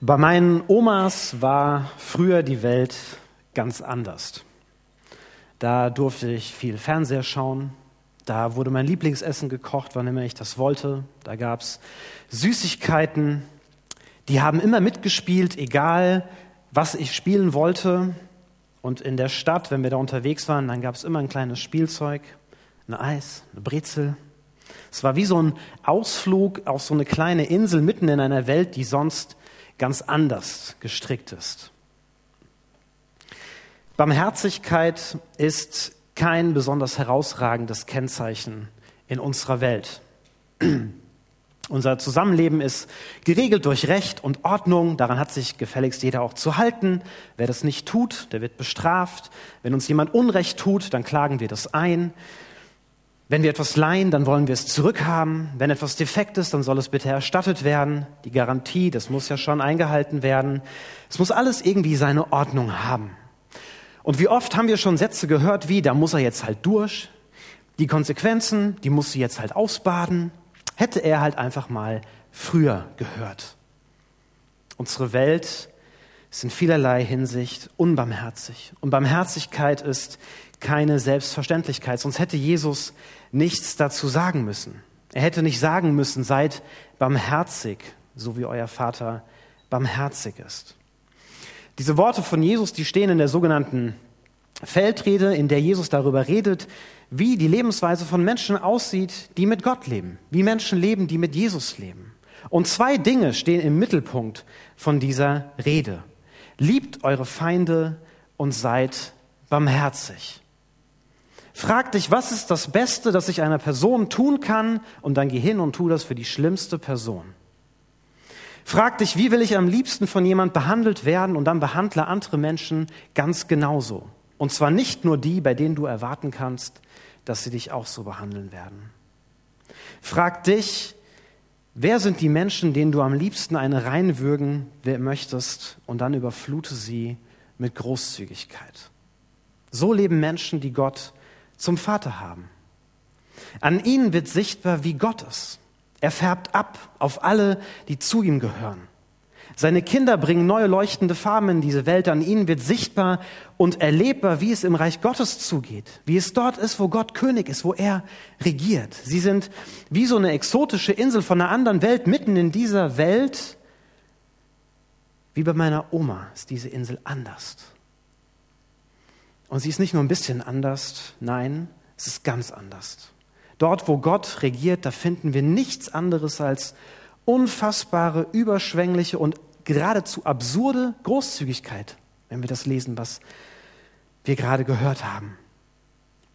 Bei meinen Omas war früher die Welt ganz anders. Da durfte ich viel Fernseher schauen. Da wurde mein Lieblingsessen gekocht, wann immer ich das wollte. Da gab es Süßigkeiten. Die haben immer mitgespielt, egal was ich spielen wollte. Und in der Stadt, wenn wir da unterwegs waren, dann gab es immer ein kleines Spielzeug, ein Eis, eine Brezel. Es war wie so ein Ausflug auf so eine kleine Insel mitten in einer Welt, die sonst ganz anders gestrickt ist. Barmherzigkeit ist kein besonders herausragendes Kennzeichen in unserer Welt. Unser Zusammenleben ist geregelt durch Recht und Ordnung. Daran hat sich gefälligst jeder auch zu halten. Wer das nicht tut, der wird bestraft. Wenn uns jemand Unrecht tut, dann klagen wir das ein. Wenn wir etwas leihen, dann wollen wir es zurückhaben. Wenn etwas defekt ist, dann soll es bitte erstattet werden. Die Garantie, das muss ja schon eingehalten werden. Es muss alles irgendwie seine Ordnung haben. Und wie oft haben wir schon Sätze gehört wie, da muss er jetzt halt durch. Die Konsequenzen, die muss sie jetzt halt ausbaden. Hätte er halt einfach mal früher gehört. Unsere Welt ist in vielerlei Hinsicht unbarmherzig. Und Barmherzigkeit ist keine Selbstverständlichkeit, sonst hätte Jesus nichts dazu sagen müssen. Er hätte nicht sagen müssen, seid barmherzig, so wie euer Vater barmherzig ist. Diese Worte von Jesus, die stehen in der sogenannten Feldrede, in der Jesus darüber redet, wie die Lebensweise von Menschen aussieht, die mit Gott leben, wie Menschen leben, die mit Jesus leben. Und zwei Dinge stehen im Mittelpunkt von dieser Rede. Liebt eure Feinde und seid barmherzig. Frag dich, was ist das Beste, das ich einer Person tun kann, und dann geh hin und tu das für die schlimmste Person. Frag dich, wie will ich am liebsten von jemand behandelt werden, und dann behandle andere Menschen ganz genauso. Und zwar nicht nur die, bei denen du erwarten kannst, dass sie dich auch so behandeln werden. Frag dich, wer sind die Menschen, denen du am liebsten eine reinwürgen möchtest, und dann überflute sie mit Großzügigkeit. So leben Menschen, die Gott zum Vater haben. An ihnen wird sichtbar, wie Gott ist. Er färbt ab auf alle, die zu ihm gehören. Seine Kinder bringen neue leuchtende Farben in diese Welt. An ihnen wird sichtbar und erlebbar, wie es im Reich Gottes zugeht, wie es dort ist, wo Gott König ist, wo er regiert. Sie sind wie so eine exotische Insel von einer anderen Welt mitten in dieser Welt. Wie bei meiner Oma ist diese Insel anders. Und sie ist nicht nur ein bisschen anders, nein, es ist ganz anders. Dort, wo Gott regiert, da finden wir nichts anderes als unfassbare, überschwängliche und geradezu absurde Großzügigkeit, wenn wir das lesen, was wir gerade gehört haben.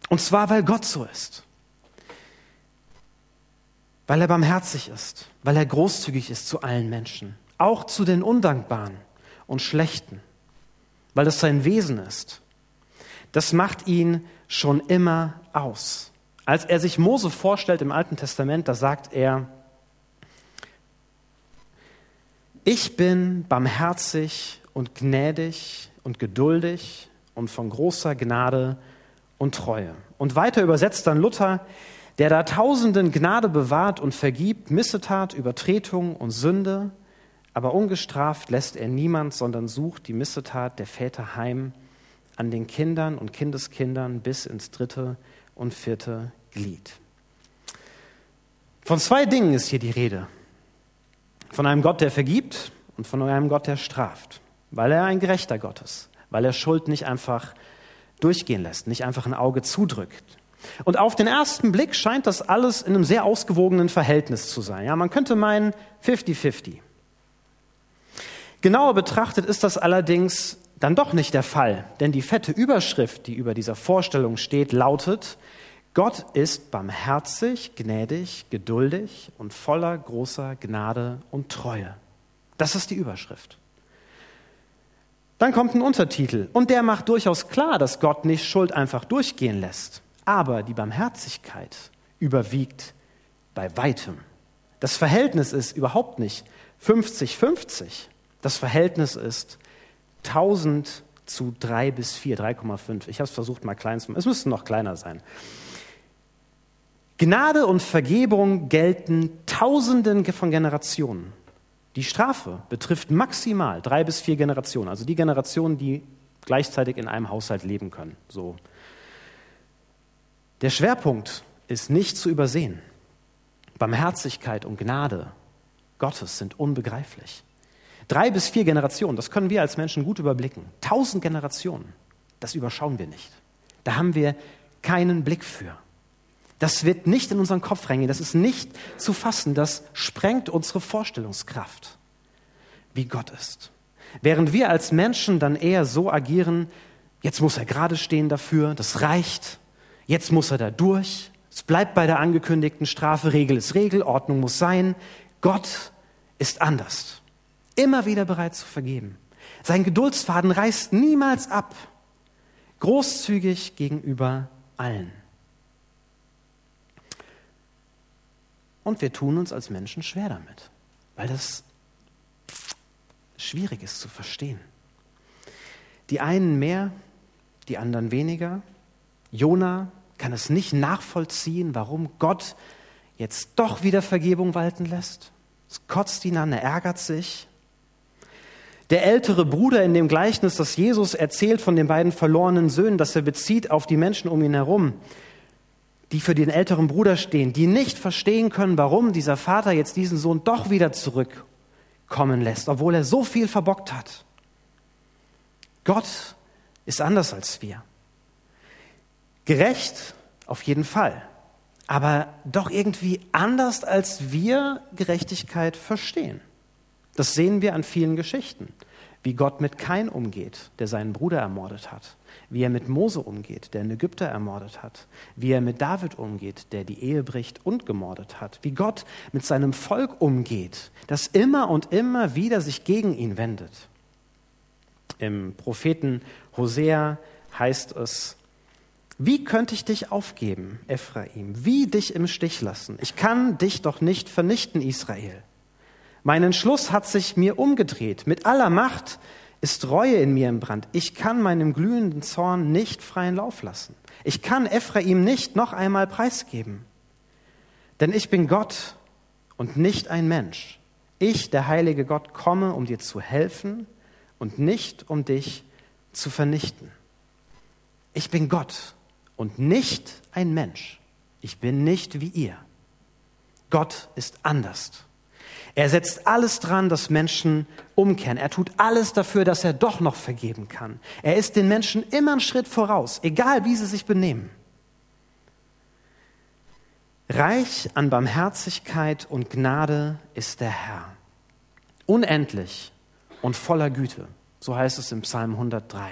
Und zwar, weil Gott so ist. Weil er barmherzig ist, weil er großzügig ist zu allen Menschen, auch zu den Undankbaren und Schlechten, weil es sein Wesen ist das macht ihn schon immer aus. Als er sich Mose vorstellt im Alten Testament, da sagt er, ich bin barmherzig und gnädig und geduldig und von großer Gnade und Treue. Und weiter übersetzt dann Luther, der da Tausenden Gnade bewahrt und vergibt, Missetat, Übertretung und Sünde, aber ungestraft lässt er niemand, sondern sucht die Missetat der Väter heim an den Kindern und Kindeskindern bis ins dritte und vierte Glied. Von zwei Dingen ist hier die Rede. Von einem Gott, der vergibt und von einem Gott, der straft, weil er ein gerechter Gott ist, weil er Schuld nicht einfach durchgehen lässt, nicht einfach ein Auge zudrückt. Und auf den ersten Blick scheint das alles in einem sehr ausgewogenen Verhältnis zu sein. Ja, man könnte meinen 50-50. Genauer betrachtet ist das allerdings dann doch nicht der Fall, denn die fette Überschrift, die über dieser Vorstellung steht, lautet, Gott ist barmherzig, gnädig, geduldig und voller großer Gnade und Treue. Das ist die Überschrift. Dann kommt ein Untertitel und der macht durchaus klar, dass Gott nicht Schuld einfach durchgehen lässt. Aber die Barmherzigkeit überwiegt bei weitem. Das Verhältnis ist überhaupt nicht 50-50. Das Verhältnis ist 1000 zu 3 bis 4, 3,5. Ich habe es versucht mal klein zu machen. Es müsste noch kleiner sein. Gnade und Vergebung gelten Tausenden von Generationen. Die Strafe betrifft maximal drei bis vier Generationen, also die Generationen, die gleichzeitig in einem Haushalt leben können. So. Der Schwerpunkt ist nicht zu übersehen. Barmherzigkeit und Gnade Gottes sind unbegreiflich. Drei bis vier Generationen, das können wir als Menschen gut überblicken. Tausend Generationen, das überschauen wir nicht. Da haben wir keinen Blick für. Das wird nicht in unseren Kopf reingehen, das ist nicht zu fassen, das sprengt unsere Vorstellungskraft, wie Gott ist. Während wir als Menschen dann eher so agieren, jetzt muss er gerade stehen dafür, das reicht, jetzt muss er da durch, es bleibt bei der angekündigten Strafe, Regel ist Regel, Ordnung muss sein. Gott ist anders, immer wieder bereit zu vergeben. Sein Geduldsfaden reißt niemals ab, großzügig gegenüber allen. Und wir tun uns als Menschen schwer damit, weil das schwierig ist zu verstehen. Die einen mehr, die anderen weniger. Jona kann es nicht nachvollziehen, warum Gott jetzt doch wieder Vergebung walten lässt. Es kotzt ihn an, er ärgert sich. Der ältere Bruder in dem Gleichnis, das Jesus erzählt von den beiden verlorenen Söhnen, das er bezieht auf die Menschen um ihn herum, die für den älteren Bruder stehen, die nicht verstehen können, warum dieser Vater jetzt diesen Sohn doch wieder zurückkommen lässt, obwohl er so viel verbockt hat. Gott ist anders als wir. Gerecht auf jeden Fall, aber doch irgendwie anders, als wir Gerechtigkeit verstehen. Das sehen wir an vielen Geschichten, wie Gott mit Kain umgeht, der seinen Bruder ermordet hat, wie er mit Mose umgeht, der einen Ägypter ermordet hat, wie er mit David umgeht, der die Ehe bricht und gemordet hat, wie Gott mit seinem Volk umgeht, das immer und immer wieder sich gegen ihn wendet. Im Propheten Hosea heißt es, wie könnte ich dich aufgeben, Ephraim? Wie dich im Stich lassen? Ich kann dich doch nicht vernichten, Israel. Mein Entschluss hat sich mir umgedreht. Mit aller Macht ist Reue in mir im Brand. Ich kann meinem glühenden Zorn nicht freien Lauf lassen. Ich kann Ephraim nicht noch einmal preisgeben. Denn ich bin Gott und nicht ein Mensch. Ich, der heilige Gott, komme, um dir zu helfen und nicht um dich zu vernichten. Ich bin Gott und nicht ein Mensch. Ich bin nicht wie ihr. Gott ist anders. Er setzt alles dran, dass Menschen umkehren. Er tut alles dafür, dass er doch noch vergeben kann. Er ist den Menschen immer einen Schritt voraus, egal wie sie sich benehmen. Reich an Barmherzigkeit und Gnade ist der Herr. Unendlich und voller Güte. So heißt es im Psalm 103.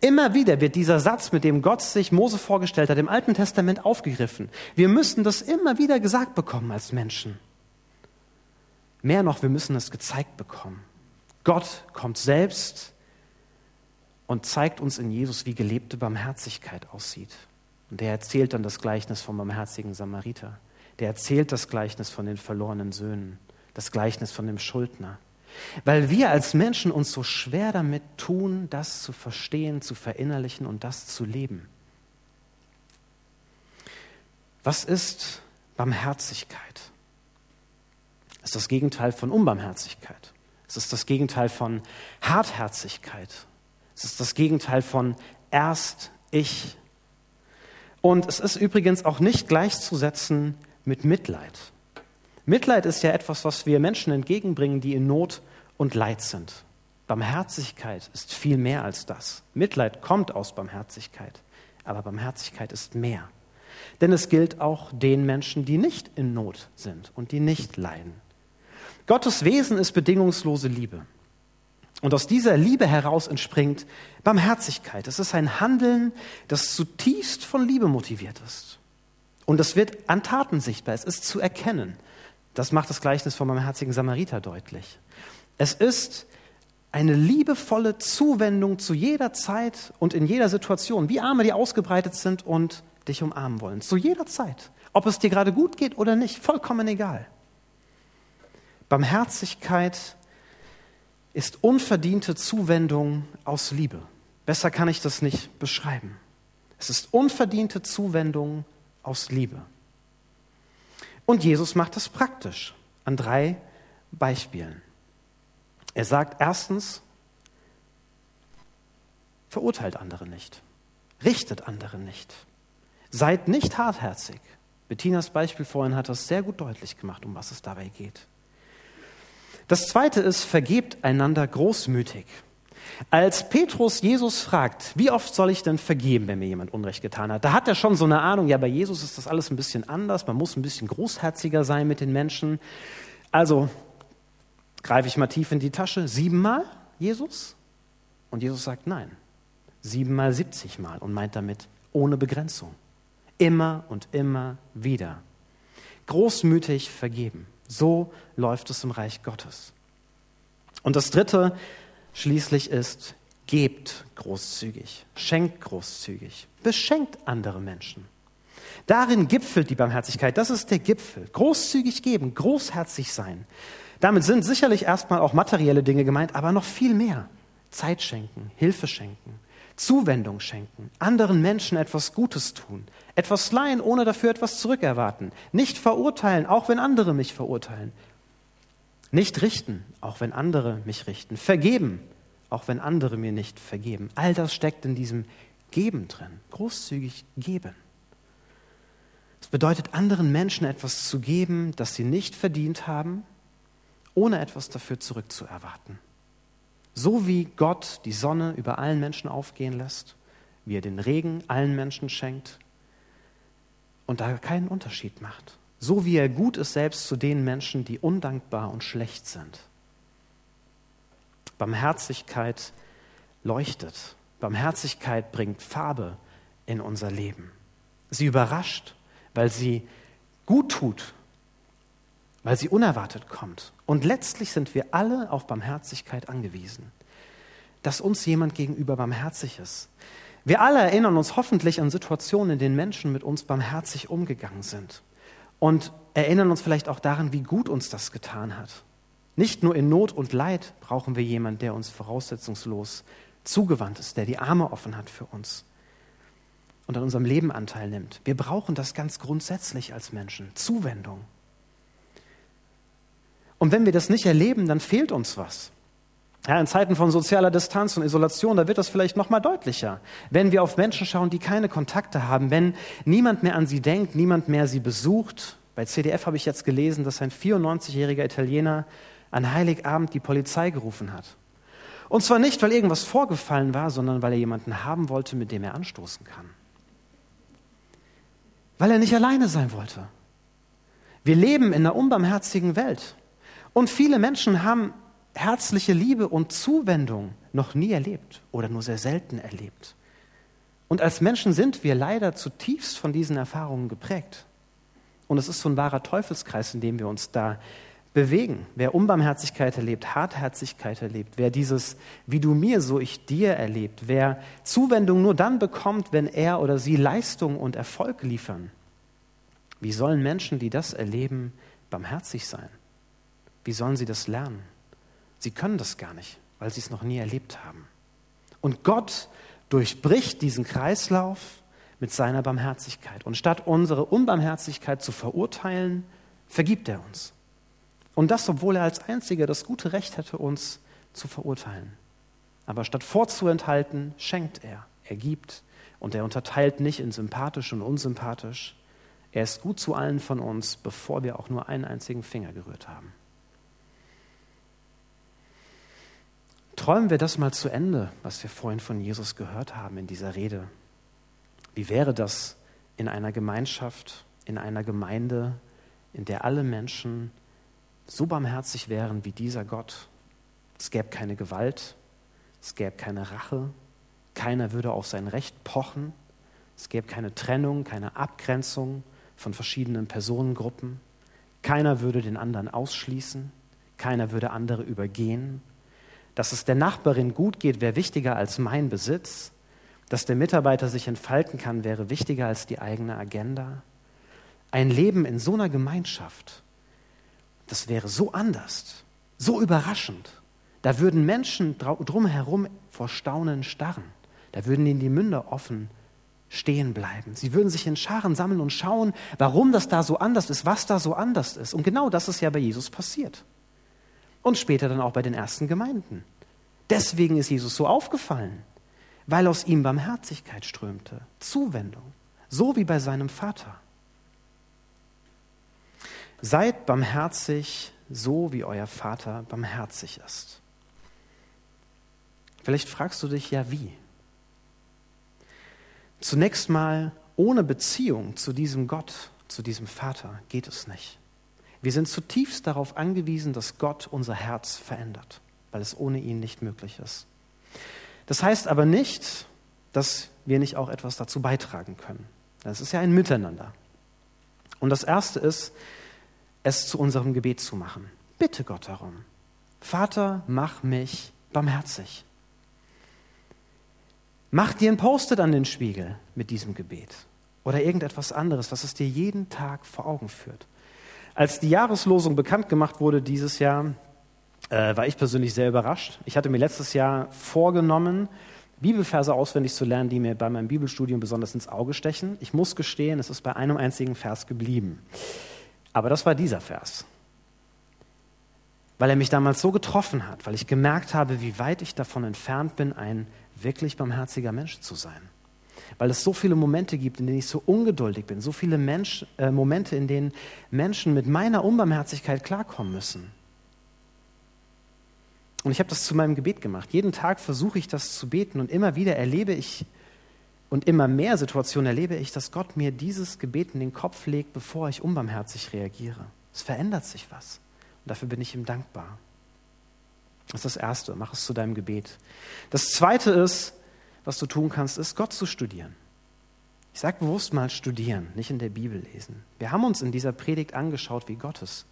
Immer wieder wird dieser Satz, mit dem Gott sich Mose vorgestellt hat, im Alten Testament aufgegriffen. Wir müssen das immer wieder gesagt bekommen als Menschen. Mehr noch, wir müssen es gezeigt bekommen. Gott kommt selbst und zeigt uns in Jesus, wie gelebte Barmherzigkeit aussieht. Und der erzählt dann das Gleichnis vom barmherzigen Samariter. Der erzählt das Gleichnis von den verlorenen Söhnen, das Gleichnis von dem Schuldner. Weil wir als Menschen uns so schwer damit tun, das zu verstehen, zu verinnerlichen und das zu leben. Was ist Barmherzigkeit? Ist das Gegenteil von Unbarmherzigkeit. Es ist das Gegenteil von Hartherzigkeit. Es ist das Gegenteil von erst ich. Und es ist übrigens auch nicht gleichzusetzen mit Mitleid. Mitleid ist ja etwas, was wir Menschen entgegenbringen, die in Not und Leid sind. Barmherzigkeit ist viel mehr als das. Mitleid kommt aus Barmherzigkeit, aber Barmherzigkeit ist mehr. Denn es gilt auch den Menschen, die nicht in Not sind und die nicht leiden. Gottes Wesen ist bedingungslose Liebe. Und aus dieser Liebe heraus entspringt Barmherzigkeit. Es ist ein Handeln, das zutiefst von Liebe motiviert ist. Und es wird an Taten sichtbar. Es ist zu erkennen. Das macht das Gleichnis vom barmherzigen Samariter deutlich. Es ist eine liebevolle Zuwendung zu jeder Zeit und in jeder Situation, wie Arme, die ausgebreitet sind und dich umarmen wollen. Zu jeder Zeit. Ob es dir gerade gut geht oder nicht, vollkommen egal. Barmherzigkeit ist unverdiente Zuwendung aus Liebe. Besser kann ich das nicht beschreiben. Es ist unverdiente Zuwendung aus Liebe. Und Jesus macht das praktisch an drei Beispielen. Er sagt erstens, verurteilt andere nicht, richtet andere nicht, seid nicht hartherzig. Bettinas Beispiel vorhin hat das sehr gut deutlich gemacht, um was es dabei geht. Das zweite ist, vergebt einander großmütig. Als Petrus Jesus fragt, wie oft soll ich denn vergeben, wenn mir jemand Unrecht getan hat, da hat er schon so eine Ahnung, ja, bei Jesus ist das alles ein bisschen anders, man muss ein bisschen großherziger sein mit den Menschen. Also greife ich mal tief in die Tasche, siebenmal Jesus? Und Jesus sagt nein, siebenmal, siebzigmal und meint damit ohne Begrenzung. Immer und immer wieder. Großmütig vergeben. So läuft es im Reich Gottes. Und das Dritte schließlich ist, gebt großzügig, schenkt großzügig, beschenkt andere Menschen. Darin gipfelt die Barmherzigkeit, das ist der Gipfel. Großzügig geben, großherzig sein. Damit sind sicherlich erstmal auch materielle Dinge gemeint, aber noch viel mehr. Zeit schenken, Hilfe schenken, Zuwendung schenken, anderen Menschen etwas Gutes tun, etwas leihen, ohne dafür etwas zurückerwarten, nicht verurteilen, auch wenn andere mich verurteilen, nicht richten, auch wenn andere mich richten, vergeben, auch wenn andere mir nicht vergeben. All das steckt in diesem Geben drin, großzügig geben. Es bedeutet, anderen Menschen etwas zu geben, das sie nicht verdient haben, ohne etwas dafür zurückzuerwarten. So wie Gott die Sonne über allen Menschen aufgehen lässt, wie er den Regen allen Menschen schenkt und da keinen Unterschied macht. So wie er gut ist selbst zu den Menschen, die undankbar und schlecht sind. Barmherzigkeit leuchtet. Barmherzigkeit bringt Farbe in unser Leben. Sie überrascht, weil sie gut tut, weil sie unerwartet kommt. Und letztlich sind wir alle auf Barmherzigkeit angewiesen, dass uns jemand gegenüber barmherzig ist. Wir alle erinnern uns hoffentlich an Situationen, in denen Menschen mit uns barmherzig umgegangen sind und erinnern uns vielleicht auch daran, wie gut uns das getan hat. Nicht nur in Not und Leid brauchen wir jemanden, der uns voraussetzungslos zugewandt ist, der die Arme offen hat für uns und an unserem Leben Anteil nimmt. Wir brauchen das ganz grundsätzlich als Menschen, Zuwendung. Und wenn wir das nicht erleben, dann fehlt uns was. Ja, in Zeiten von sozialer Distanz und Isolation, da wird das vielleicht noch mal deutlicher. Wenn wir auf Menschen schauen, die keine Kontakte haben, wenn niemand mehr an sie denkt, niemand mehr sie besucht. Bei CDF habe ich jetzt gelesen, dass ein 94-jähriger Italiener an Heiligabend die Polizei gerufen hat. Und zwar nicht, weil irgendwas vorgefallen war, sondern weil er jemanden haben wollte, mit dem er anstoßen kann. Weil er nicht alleine sein wollte. Wir leben in einer unbarmherzigen Welt. Und viele Menschen haben herzliche Liebe und Zuwendung noch nie erlebt oder nur sehr selten erlebt. Und als Menschen sind wir leider zutiefst von diesen Erfahrungen geprägt. Und es ist so ein wahrer Teufelskreis, in dem wir uns da bewegen. Wer Unbarmherzigkeit erlebt, Hartherzigkeit erlebt, wer dieses wie du mir, so ich dir erlebt, wer Zuwendung nur dann bekommt, wenn er oder sie Leistung und Erfolg liefern, wie sollen Menschen, die das erleben, barmherzig sein? Wie sollen sie das lernen? Sie können das gar nicht, weil sie es noch nie erlebt haben. Und Gott durchbricht diesen Kreislauf mit seiner Barmherzigkeit. Und statt unsere Unbarmherzigkeit zu verurteilen, vergibt er uns. Und das, obwohl er als Einziger das gute Recht hätte, uns zu verurteilen. Aber statt vorzuenthalten, schenkt er. Er gibt. Und er unterteilt nicht in sympathisch und unsympathisch. Er ist gut zu allen von uns, bevor wir auch nur einen einzigen Finger gerührt haben. Träumen wir das mal zu Ende, was wir vorhin von Jesus gehört haben in dieser Rede. Wie wäre das in einer Gemeinschaft, in einer Gemeinde, in der alle Menschen so barmherzig wären wie dieser Gott? Es gäbe keine Gewalt, es gäbe keine Rache, keiner würde auf sein Recht pochen, es gäbe keine Trennung, keine Abgrenzung von verschiedenen Personengruppen, keiner würde den anderen ausschließen, keiner würde andere übergehen dass es der Nachbarin gut geht, wäre wichtiger als mein Besitz. Dass der Mitarbeiter sich entfalten kann, wäre wichtiger als die eigene Agenda. Ein Leben in so einer Gemeinschaft, das wäre so anders, so überraschend. Da würden Menschen drumherum vor Staunen starren. Da würden ihnen die Münder offen stehen bleiben. Sie würden sich in Scharen sammeln und schauen, warum das da so anders ist, was da so anders ist. Und genau das ist ja bei Jesus passiert. Und später dann auch bei den ersten Gemeinden. Deswegen ist Jesus so aufgefallen, weil aus ihm Barmherzigkeit strömte, Zuwendung, so wie bei seinem Vater. Seid barmherzig, so wie euer Vater barmherzig ist. Vielleicht fragst du dich ja, wie? Zunächst mal, ohne Beziehung zu diesem Gott, zu diesem Vater geht es nicht. Wir sind zutiefst darauf angewiesen, dass Gott unser Herz verändert, weil es ohne ihn nicht möglich ist. Das heißt aber nicht, dass wir nicht auch etwas dazu beitragen können. Das ist ja ein Miteinander. Und das Erste ist, es zu unserem Gebet zu machen. Bitte Gott darum. Vater, mach mich barmherzig. Mach dir ein Post-it an den Spiegel mit diesem Gebet oder irgendetwas anderes, was es dir jeden Tag vor Augen führt. Als die Jahreslosung bekannt gemacht wurde dieses Jahr, äh, war ich persönlich sehr überrascht. Ich hatte mir letztes Jahr vorgenommen, Bibelverse auswendig zu lernen, die mir bei meinem Bibelstudium besonders ins Auge stechen. Ich muss gestehen, es ist bei einem einzigen Vers geblieben. Aber das war dieser Vers weil er mich damals so getroffen hat, weil ich gemerkt habe, wie weit ich davon entfernt bin, ein wirklich barmherziger Mensch zu sein. Weil es so viele Momente gibt, in denen ich so ungeduldig bin, so viele Mensch, äh, Momente, in denen Menschen mit meiner Unbarmherzigkeit klarkommen müssen. Und ich habe das zu meinem Gebet gemacht. Jeden Tag versuche ich das zu beten und immer wieder erlebe ich und immer mehr Situationen erlebe ich, dass Gott mir dieses Gebet in den Kopf legt, bevor ich unbarmherzig reagiere. Es verändert sich was. Und dafür bin ich ihm dankbar. Das ist das Erste, mach es zu deinem Gebet. Das Zweite ist, was du tun kannst, ist, Gott zu studieren. Ich sage bewusst mal studieren, nicht in der Bibel lesen. Wir haben uns in dieser Predigt angeschaut, wie Gott ist.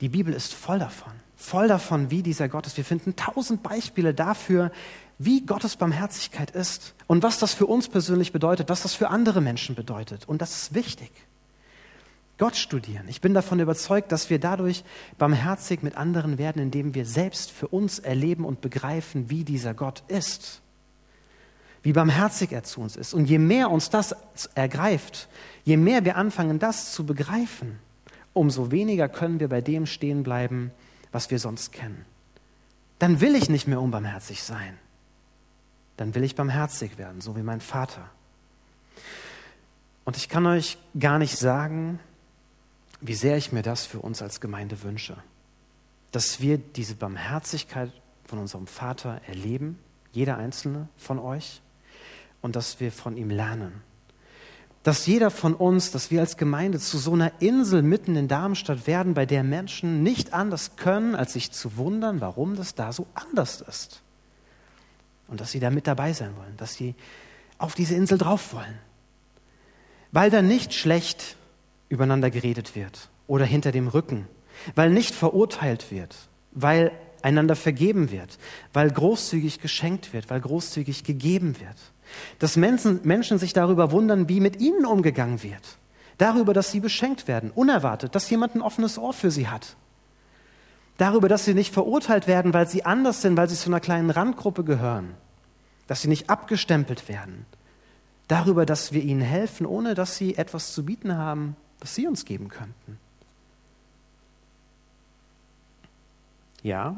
Die Bibel ist voll davon, voll davon, wie dieser Gott ist. Wir finden tausend Beispiele dafür, wie Gottes Barmherzigkeit ist und was das für uns persönlich bedeutet, was das für andere Menschen bedeutet. Und das ist wichtig. Gott studieren. Ich bin davon überzeugt, dass wir dadurch barmherzig mit anderen werden, indem wir selbst für uns erleben und begreifen, wie dieser Gott ist. Wie barmherzig er zu uns ist. Und je mehr uns das ergreift, je mehr wir anfangen, das zu begreifen, umso weniger können wir bei dem stehen bleiben, was wir sonst kennen. Dann will ich nicht mehr unbarmherzig sein. Dann will ich barmherzig werden, so wie mein Vater. Und ich kann euch gar nicht sagen, wie sehr ich mir das für uns als Gemeinde wünsche. Dass wir diese Barmherzigkeit von unserem Vater erleben, jeder einzelne von euch, und dass wir von ihm lernen. Dass jeder von uns, dass wir als Gemeinde zu so einer Insel mitten in Darmstadt werden, bei der Menschen nicht anders können, als sich zu wundern, warum das da so anders ist. Und dass sie da mit dabei sein wollen, dass sie auf diese Insel drauf wollen. Weil da nicht schlecht übereinander geredet wird oder hinter dem Rücken, weil nicht verurteilt wird, weil einander vergeben wird, weil großzügig geschenkt wird, weil großzügig gegeben wird. Dass Menschen, Menschen sich darüber wundern, wie mit ihnen umgegangen wird. Darüber, dass sie beschenkt werden, unerwartet, dass jemand ein offenes Ohr für sie hat. Darüber, dass sie nicht verurteilt werden, weil sie anders sind, weil sie zu einer kleinen Randgruppe gehören. Dass sie nicht abgestempelt werden. Darüber, dass wir ihnen helfen, ohne dass sie etwas zu bieten haben, was Sie uns geben könnten. Ja,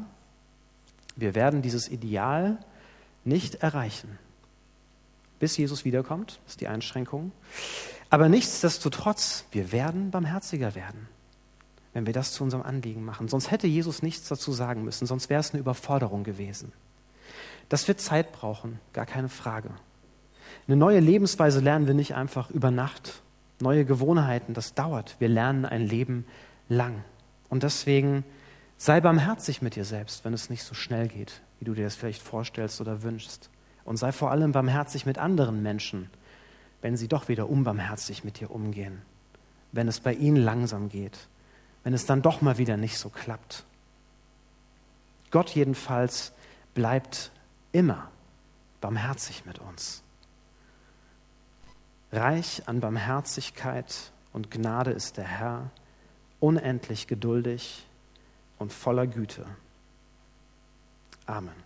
wir werden dieses Ideal nicht erreichen, bis Jesus wiederkommt, ist die Einschränkung. Aber nichtsdestotrotz, wir werden barmherziger werden, wenn wir das zu unserem Anliegen machen. Sonst hätte Jesus nichts dazu sagen müssen, sonst wäre es eine Überforderung gewesen. Das wird Zeit brauchen, gar keine Frage. Eine neue Lebensweise lernen wir nicht einfach über Nacht neue Gewohnheiten, das dauert. Wir lernen ein Leben lang. Und deswegen sei barmherzig mit dir selbst, wenn es nicht so schnell geht, wie du dir das vielleicht vorstellst oder wünschst. Und sei vor allem barmherzig mit anderen Menschen, wenn sie doch wieder unbarmherzig mit dir umgehen. Wenn es bei ihnen langsam geht. Wenn es dann doch mal wieder nicht so klappt. Gott jedenfalls bleibt immer barmherzig mit uns. Reich an Barmherzigkeit und Gnade ist der Herr, unendlich geduldig und voller Güte. Amen.